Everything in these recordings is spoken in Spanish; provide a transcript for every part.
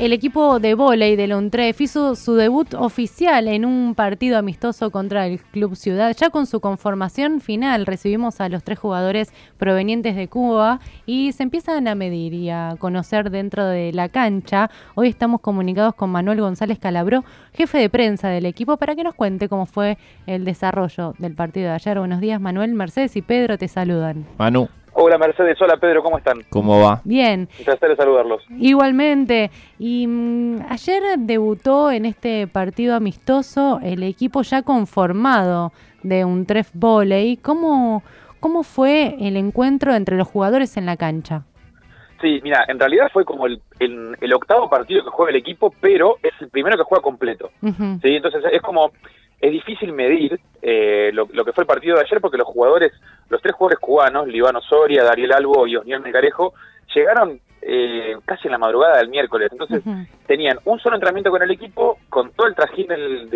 El equipo de vóley de Lontref hizo su debut oficial en un partido amistoso contra el Club Ciudad. Ya con su conformación final recibimos a los tres jugadores provenientes de Cuba y se empiezan a medir y a conocer dentro de la cancha. Hoy estamos comunicados con Manuel González Calabró, jefe de prensa del equipo, para que nos cuente cómo fue el desarrollo del partido de ayer. Buenos días Manuel, Mercedes y Pedro te saludan. Manu. Hola Mercedes, hola Pedro, ¿cómo están? ¿Cómo va? Bien. Un placer saludarlos. Igualmente. Y mm, ayer debutó en este partido amistoso el equipo ya conformado de un Tref Volley. ¿Cómo, ¿Cómo fue el encuentro entre los jugadores en la cancha? Sí, mira, en realidad fue como el, el, octavo partido que juega el equipo, pero es el primero que juega completo. ¿sí? Entonces es como es difícil medir eh, lo, que fue el partido de ayer porque los jugadores, los tres jugadores cubanos, Libano Soria, Dariel Albo y Osniel Megarejo, llegaron eh, casi en la madrugada del miércoles. Entonces tenían un solo entrenamiento con el equipo, con todo el trajín del,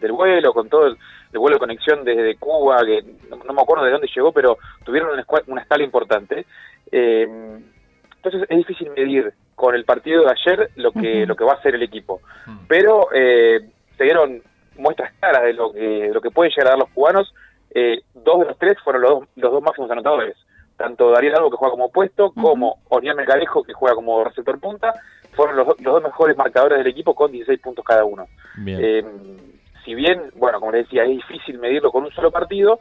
del, vuelo, con todo el, vuelo de conexión desde Cuba, que no, me acuerdo de dónde llegó, pero tuvieron una, una escala importante. Eh, entonces es difícil medir con el partido de ayer lo que, lo que va a hacer el equipo. Pero se dieron muestras claras de lo que, lo que pueden llegar a dar los cubanos. Eh, dos de los tres fueron los dos, los dos máximos anotadores. Tanto Dariel Albo, que juega como opuesto, como Orián Mercadejo, que juega como receptor punta, fueron los, los, dos mejores marcadores del equipo con 16 puntos cada uno. Eh, si bien, bueno, como les decía, es difícil medirlo con un solo partido,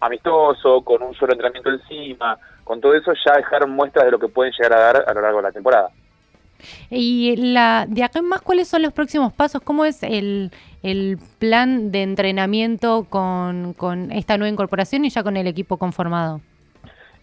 amistoso, con un solo entrenamiento encima, con todo eso ya dejaron muestras de lo que pueden llegar a dar a lo largo de la temporada. Y la, de acá en más, ¿cuáles son los próximos pasos? ¿Cómo es el, plan de entrenamiento con, esta nueva incorporación y ya con el equipo conformado?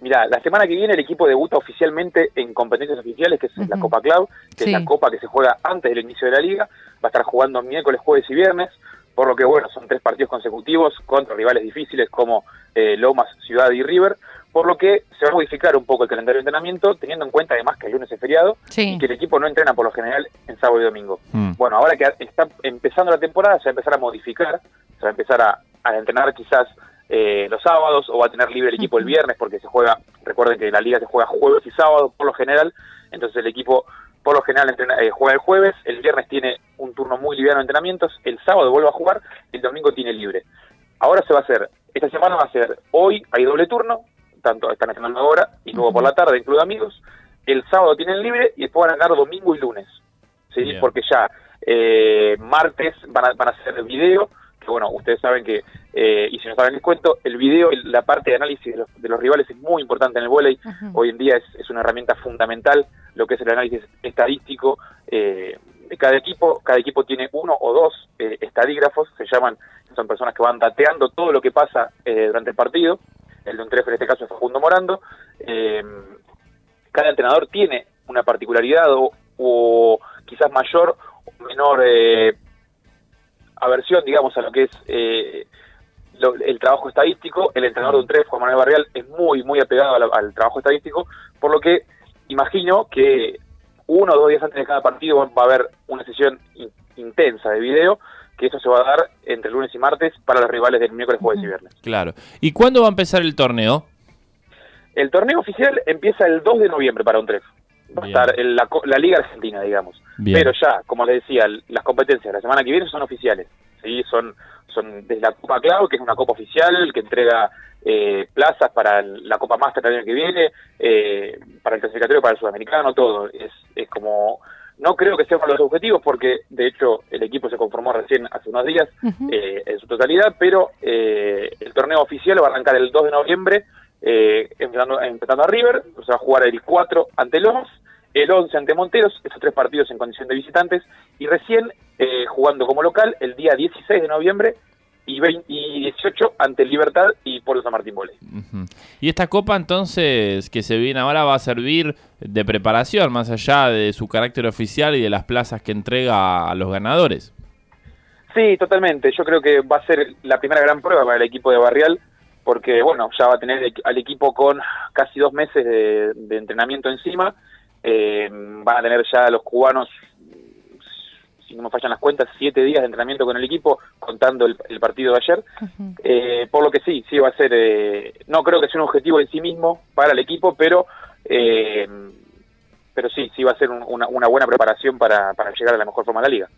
Mira, la semana que viene el equipo debuta oficialmente en competencias oficiales, que es la Copa Club, que es la copa que se juega antes del inicio de la liga. Va a estar jugando miércoles, jueves y viernes, por lo que bueno, son tres partidos consecutivos contra rivales difíciles como eh, Lomas, Ciudad y River por lo que se va a modificar un poco el calendario de entrenamiento, teniendo en cuenta además que el lunes es feriado y que el equipo no entrena por lo general en sábado y domingo. Mm. Bueno, ahora que está empezando la temporada, se va a empezar a modificar, se va a empezar a, entrenar quizás eh, los sábados o va a tener libre el equipo el viernes porque se juega, recuerden que la liga se juega jueves y sábados por lo general, entonces el equipo por lo general eh, juega el jueves, el viernes tiene un turno muy liviano de entrenamientos, el sábado vuelve a jugar, el domingo tiene libre. Ahora se va a hacer, esta semana va a ser, hoy hay doble turno, tanto están entrenando ahora y luego por la tarde en Club Amigos. El sábado tienen libre y después van a ganar domingo y lunes. ¿sí? Porque ya eh, martes van a, van a hacer el video, que bueno, ustedes saben que, eh, y si no saben les cuento, el video, la parte de análisis de los, rivales es muy importante en el volei. Hoy en día es, es, una herramienta fundamental lo que es el análisis estadístico eh, de cada equipo. Cada equipo tiene uno o dos estadígrafos, se llaman, son personas que van dateando todo lo que pasa durante el partido el de un trefe en este caso es Facundo Morando. Eh, cada entrenador tiene una particularidad o, quizás mayor o menor eh, aversión, digamos, a lo que es eh, el trabajo estadístico. El entrenador de un trefe, Juan Manuel Barrial, es muy, muy apegado al, trabajo estadístico, por lo que imagino que uno o dos días antes de cada partido va a haber una sesión intensa de video que eso se va a dar entre lunes y martes para los rivales del miércoles, jueves y viernes. Claro. ¿Y cuándo va a empezar el torneo? El torneo oficial empieza el 2 de noviembre para un tres. Va a estar en la, Liga Argentina, digamos. Pero ya, como les decía, las competencias la semana que viene son oficiales. ¿sí? Son, son desde la Copa Clau, que es una copa oficial que entrega eh, plazas para la Copa Master el año que viene, eh, para el clasificatorio, para el sudamericano, todo. Es, es como no creo que sea uno de los objetivos porque, de hecho, el equipo se conformó recién hace unos días eh, en su totalidad, pero eh, el torneo oficial va a arrancar el 2 de noviembre eh, empezando, a River, o sea, va a jugar el 4 ante Lomas, el 11 ante Monteros, esos tres partidos en condición de visitantes, y recién eh, jugando como local el día 16 de noviembre y, 18 ante Libertad y Pueblo San Martín Voley. Y esta copa entonces que se viene ahora va a servir de preparación, más allá de su carácter oficial y de las plazas que entrega a los ganadores. Sí, totalmente. Yo creo que va a ser la primera gran prueba para el equipo de Barrial, porque bueno, ya va a tener al equipo con casi dos meses de, entrenamiento encima. Eh, van a tener ya los cubanos si no me fallan las cuentas, siete días de entrenamiento con el equipo, contando el, partido de ayer. Eh, por lo que sí, sí va a ser, eh, no creo que sea un objetivo en sí mismo para el equipo, pero, eh, pero sí, sí va a ser una, buena preparación para, llegar a la mejor forma de la liga.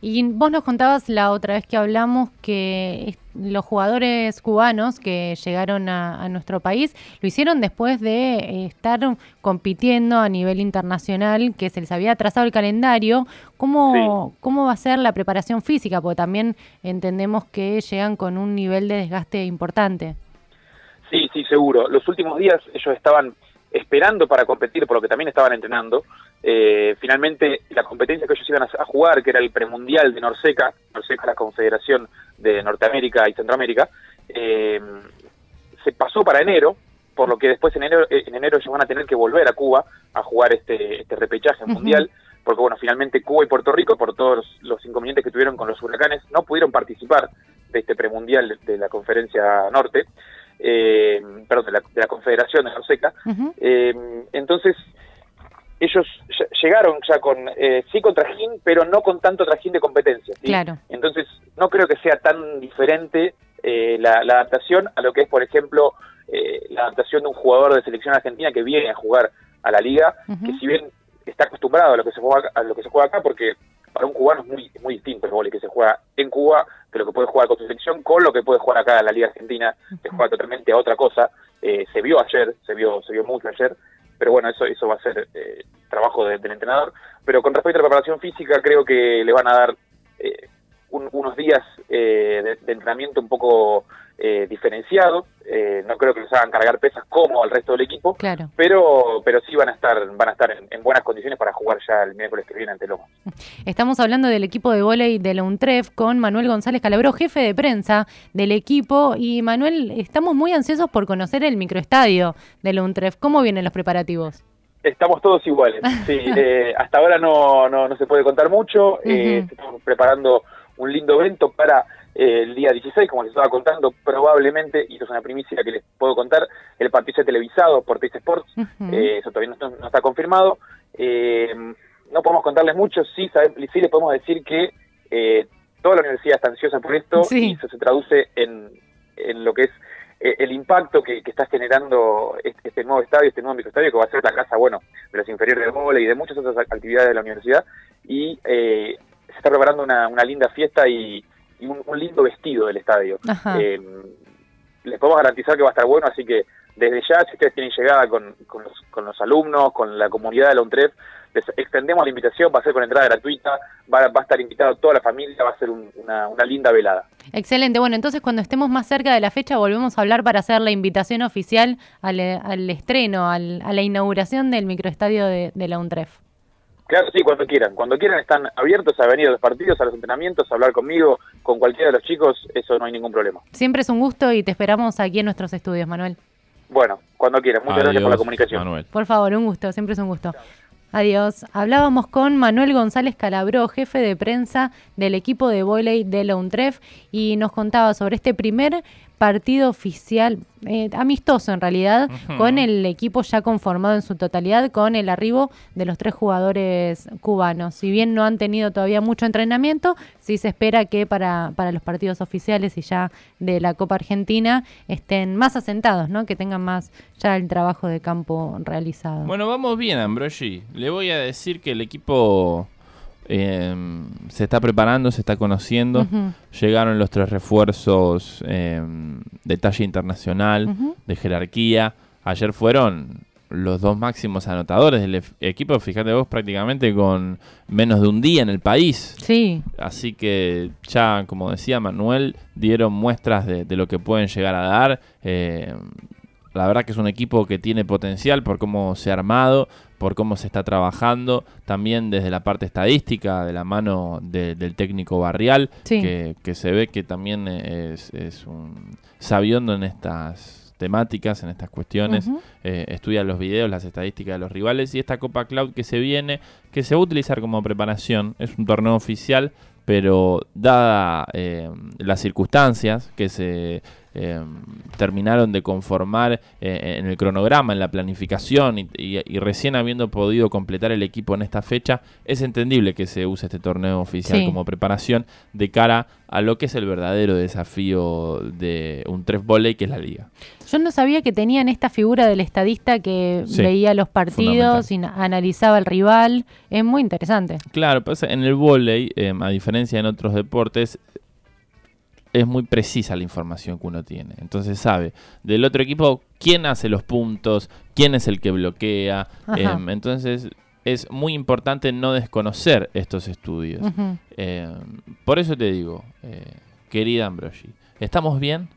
Y vos nos contabas la otra vez que hablamos que los jugadores cubanos que llegaron a, nuestro país lo hicieron después de eh, estar compitiendo a nivel internacional, que se les había trazado el calendario. ¿Cómo, ¿Cómo va a ser la preparación física? Porque también entendemos que llegan con un nivel de desgaste importante. Sí, sí, seguro. Los últimos días ellos estaban esperando para competir, por lo que también estaban entrenando. Eh, finalmente, la competencia que ellos iban a, jugar, que era el premundial de Norseca, Norseca la Confederación de Norteamérica y Centroamérica, eh, se pasó para enero, por lo que después en enero, eh, en enero ellos van a tener que volver a Cuba a jugar este, este repechaje mundial, porque bueno, finalmente Cuba y Puerto Rico, por todos los, inconvenientes que tuvieron con los huracanes, no pudieron participar de este premundial de la Conferencia Norte eh, perdón, de la, de la, Confederación de Norseca. eh, entonces, ellos llegaron ya con, eh, sí con trajín, pero no con tanto trajín de competencia. Claro. Entonces, no creo que sea tan diferente eh, la, adaptación a lo que es, por ejemplo, eh, la adaptación de un jugador de selección argentina que viene a jugar a la liga, que si bien está acostumbrado a lo que se juega, a lo que se juega acá, porque para un cubano es muy, muy distinto el vóley que se juega en Cuba que lo que puede jugar con su selección con lo que puede jugar acá en la Liga Argentina, que juega totalmente a otra cosa. Eh, se vio ayer, se vio, se vio mucho ayer, pero bueno, eso, eso va a ser eh, trabajo del entrenador. Pero con respecto a la preparación física, creo que le van a dar eh, unos días de, de, entrenamiento un poco eh, diferenciado. Eh, no creo que les hagan cargar pesas como al resto del equipo, claro. pero pero sí van a estar van a estar en, buenas condiciones para jugar ya el miércoles que viene ante Lomas. Estamos hablando del equipo de vóley de la UNTREF con Manuel González Calabró, jefe de prensa del equipo. Y Manuel, estamos muy ansiosos por conocer el microestadio de la UNTREF. ¿Cómo vienen los preparativos? Estamos todos iguales. Sí, eh, hasta ahora no, no, se puede contar mucho. Estamos preparando un lindo evento para el día 16, como les estaba contando, probablemente, y eso es una primicia que les puedo contar, el partido sea televisado por Teis Sports, eh, eso todavía no, está confirmado. Eh, no podemos contarles mucho, sí, sí les podemos decir que eh, toda la universidad está ansiosa por esto y eso se traduce en, en lo que es el impacto que, está generando este, nuevo estadio, este nuevo microestadio, que va a ser la casa, bueno, de los inferiores de bola y de muchas otras actividades de la universidad, y se está preparando una, una linda fiesta y, un, lindo vestido del estadio. Eh, les podemos garantizar que va a estar bueno, así que desde ya, si ustedes tienen llegada con, los, alumnos, con la comunidad de la UNTREF, les extendemos la invitación, va a ser con entrada gratuita, va, a estar invitado toda la familia, va a ser una, linda velada. Excelente, bueno, entonces cuando estemos más cerca de la fecha volvemos a hablar para hacer la invitación oficial al, estreno, a la inauguración del microestadio de, de la UNTREF. Claro, sí, cuando quieran. Cuando quieran están abiertos a venir a los partidos, a los entrenamientos, a hablar conmigo, con cualquiera de los chicos, eso no hay ningún problema. Siempre es un gusto y te esperamos aquí en nuestros estudios, Manuel. Bueno, cuando quieran. Muchas gracias por la comunicación. Manuel. Por favor, un gusto, siempre es un gusto. Adiós. Hablábamos con Manuel González Calabró, jefe de prensa del equipo de volei de la UNTREF, y nos contaba sobre este primer partido oficial, eh, amistoso en realidad, con el equipo ya conformado en su totalidad, con el arribo de los tres jugadores cubanos. Si bien no han tenido todavía mucho entrenamiento, sí se espera que para, para los partidos oficiales y ya de la Copa Argentina estén más asentados, ¿no? que tengan más ya el trabajo de campo realizado. Bueno, vamos bien, Ambrosi. Le voy a decir que el equipo Em, se está preparando, se está conociendo. Llegaron los tres refuerzos em, de talla internacional, de jerarquía. Ayer fueron los dos máximos anotadores del equipo, fíjate vos, prácticamente con menos de un día en el país. Sí. Así que ya, como decía Manuel, dieron muestras de, lo que pueden llegar a dar. Em, la verdad que es un equipo que tiene potencial por cómo se ha armado, por cómo se está trabajando, también desde la parte estadística, de la mano del técnico barrial, que, se ve que también es, un sabiondo en estas temáticas, en estas cuestiones, eh, estudia los videos, las estadísticas de los rivales y esta Copa Cloud que se viene, que se va a utilizar como preparación, es un torneo oficial, pero dada eh, las circunstancias que se terminaron de conformar en el cronograma, en la planificación y, recién habiendo podido completar el equipo en esta fecha, es entendible que se use este torneo oficial como preparación de cara a lo que es el verdadero desafío de un tres volley que es la liga. Yo no sabía que tenían esta figura del estadista que veía los partidos y analizaba el rival. Es muy interesante. Claro, pues en el volei, em, a diferencia en otros deportes, es muy precisa la información que uno tiene. Entonces sabe del otro equipo quién hace los puntos, quién es el que bloquea. Em, entonces es muy importante no desconocer estos estudios. Em, por eso te digo, eh, querida Ambrosi, ¿estamos bien?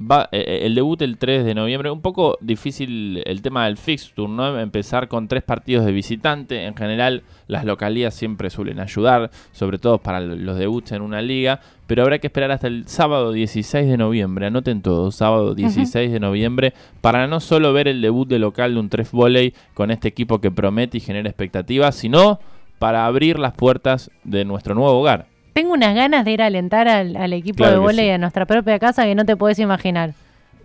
Va, eh, eh, el debut el 3 de noviembre, un poco difícil el tema del fixture, ¿no? Empezar con tres partidos de visitante. En general, las localías siempre suelen ayudar, sobre todo para los debuts en una liga. Pero habrá que esperar hasta el sábado 16 de noviembre, anoten todos, sábado 16 de noviembre, para no solo ver el debut de local de un 3 volley con este equipo que promete y genera expectativas, sino para abrir las puertas de nuestro nuevo hogar. Tengo unas ganas de ir a alentar al, equipo de volei a nuestra propia casa que no te puedes imaginar.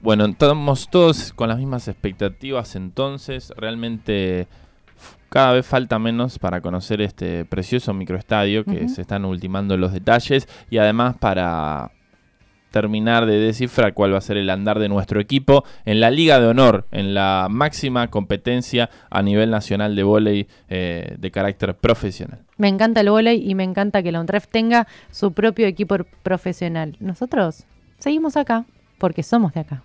Bueno, estamos todos con las mismas expectativas entonces. Realmente cada vez falta menos para conocer este precioso microestadio que se están ultimando los detalles y además para terminar de descifrar cuál va a ser el andar de nuestro equipo en la Liga de Honor, en la máxima competencia a nivel nacional de vóley eh, de carácter profesional. Me encanta el vóley y me encanta que la UNTREF tenga su propio equipo profesional. Nosotros seguimos acá porque somos de acá.